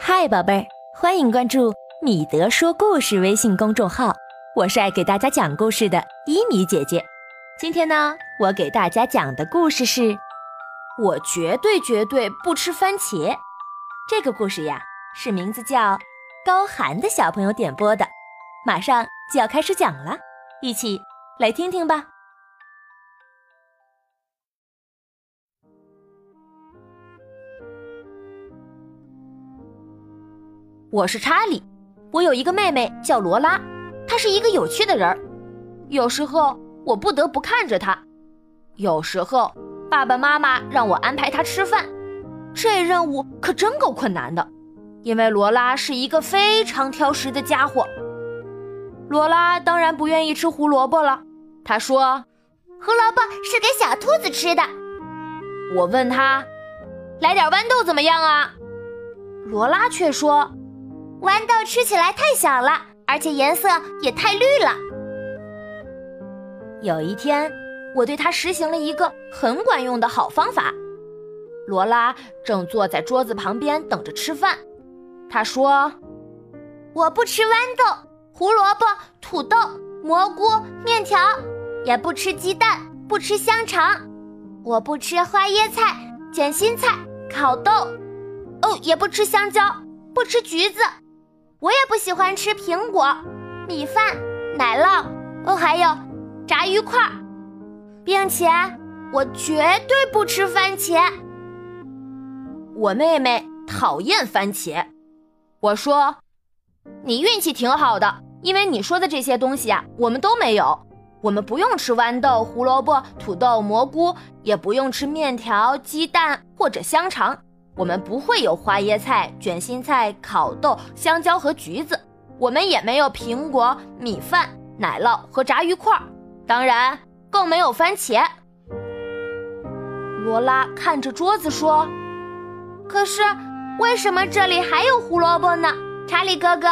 嗨，宝贝儿，欢迎关注米德说故事微信公众号，我是爱给大家讲故事的伊米姐姐。今天呢，我给大家讲的故事是《我绝对绝对不吃番茄》。这个故事呀，是名字叫高寒的小朋友点播的，马上就要开始讲了，一起来听听吧。我是查理，我有一个妹妹叫罗拉，她是一个有趣的人儿。有时候我不得不看着她，有时候爸爸妈妈让我安排她吃饭，这任务可真够困难的，因为罗拉是一个非常挑食的家伙。罗拉当然不愿意吃胡萝卜了，她说：“胡萝卜是给小兔子吃的。”我问她：“来点豌豆怎么样啊？”罗拉却说。豌豆吃起来太小了，而且颜色也太绿了。有一天，我对他实行了一个很管用的好方法。罗拉正坐在桌子旁边等着吃饭。他说：“我不吃豌豆、胡萝卜、土豆、蘑菇、面条，也不吃鸡蛋，不吃香肠，我不吃花椰菜、卷心菜、烤豆，哦，也不吃香蕉，不吃橘子。”我也不喜欢吃苹果、米饭、奶酪，哦，还有炸鱼块，并且我绝对不吃番茄。我妹妹讨厌番茄。我说：“你运气挺好的，因为你说的这些东西啊，我们都没有。我们不用吃豌豆、胡萝卜、土豆、蘑菇，也不用吃面条、鸡蛋或者香肠。”我们不会有花椰菜、卷心菜、烤豆、香蕉和橘子，我们也没有苹果、米饭、奶酪和炸鱼块，当然更没有番茄。罗拉看着桌子说：“可是为什么这里还有胡萝卜呢？”查理哥哥，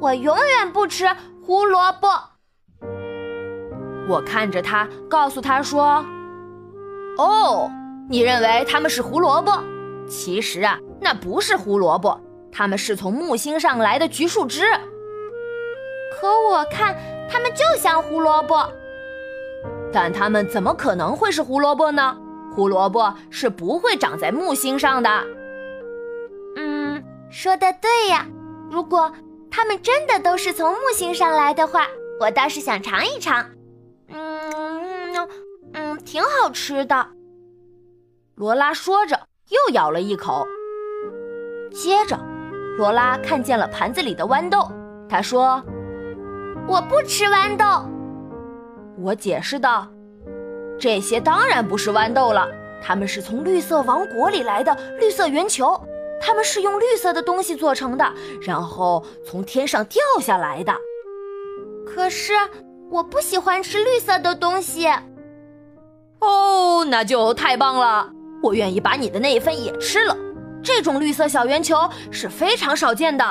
我永远不吃胡萝卜。我看着他，告诉他说：“哦，你认为它们是胡萝卜？”其实啊，那不是胡萝卜，它们是从木星上来的橘树枝。可我看它们就像胡萝卜，但它们怎么可能会是胡萝卜呢？胡萝卜是不会长在木星上的。嗯，说的对呀。如果它们真的都是从木星上来的话，我倒是想尝一尝。嗯嗯嗯，挺好吃的。罗拉说着。又咬了一口，接着，罗拉看见了盘子里的豌豆，她说：“我不吃豌豆。”我解释道：“这些当然不是豌豆了，它们是从绿色王国里来的绿色圆球，它们是用绿色的东西做成的，然后从天上掉下来的。可是我不喜欢吃绿色的东西。”哦，那就太棒了。我愿意把你的那一份也吃了。这种绿色小圆球是非常少见的。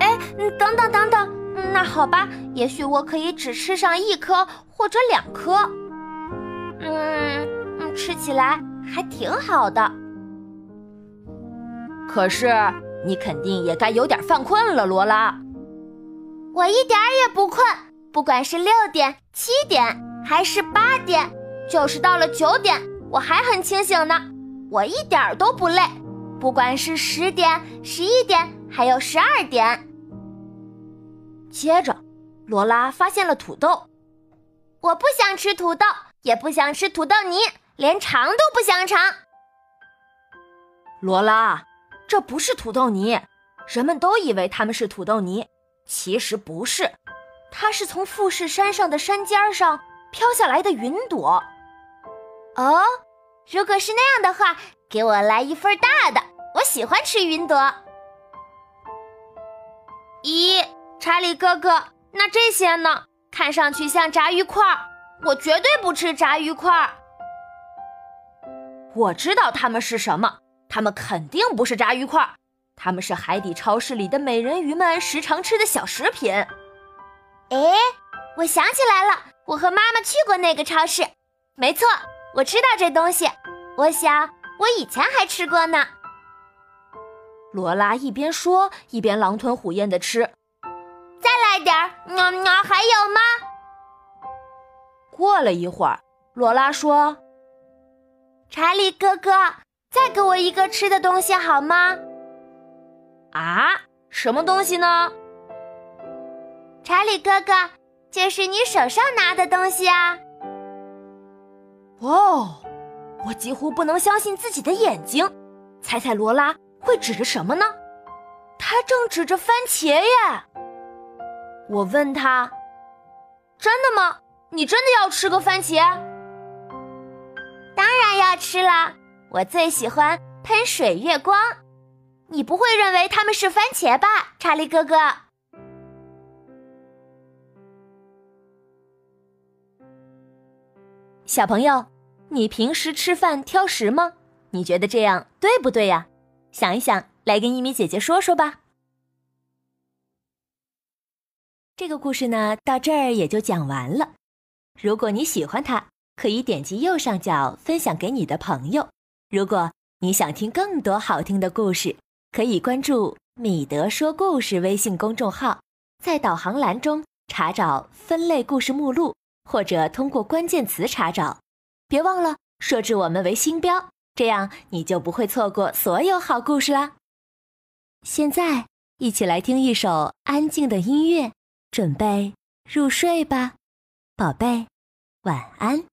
哎，等等等等，那好吧，也许我可以只吃上一颗或者两颗。嗯嗯，吃起来还挺好的。可是你肯定也该有点犯困了，罗拉。我一点也不困，不管是六点、七点还是八点，就是到了九点。我还很清醒呢，我一点儿都不累，不管是十点、十一点，还有十二点。接着，罗拉发现了土豆，我不想吃土豆，也不想吃土豆泥，连尝都不想尝。罗拉，这不是土豆泥，人们都以为它们是土豆泥，其实不是，它是从富士山上的山尖上飘下来的云朵。哦，如果是那样的话，给我来一份大的。我喜欢吃云朵。咦，查理哥哥，那这些呢？看上去像炸鱼块儿。我绝对不吃炸鱼块儿。我知道它们是什么，它们肯定不是炸鱼块儿，它们是海底超市里的美人鱼们时常吃的小食品。哎，我想起来了，我和妈妈去过那个超市，没错。我知道这东西，我想我以前还吃过呢。罗拉一边说一边狼吞虎咽的吃。再来点儿，喵喵，还有吗？过了一会儿，罗拉说：“查理哥哥，再给我一个吃的东西好吗？”啊，什么东西呢？查理哥哥，就是你手上拿的东西啊！哦，我几乎不能相信自己的眼睛。猜猜罗拉会指着什么呢？他正指着番茄耶！我问他：“真的吗？你真的要吃个番茄？”当然要吃了，我最喜欢喷水月光。你不会认为它们是番茄吧，查理哥哥？小朋友，你平时吃饭挑食吗？你觉得这样对不对呀？想一想，来跟一米姐姐说说吧。这个故事呢，到这儿也就讲完了。如果你喜欢它，可以点击右上角分享给你的朋友。如果你想听更多好听的故事，可以关注“米德说故事”微信公众号，在导航栏中查找分类故事目录，或者通过关键词查找。别忘了设置我们为星标，这样你就不会错过所有好故事啦。现在，一起来听一首安静的音乐，准备入睡吧，宝贝，晚安。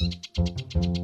うん。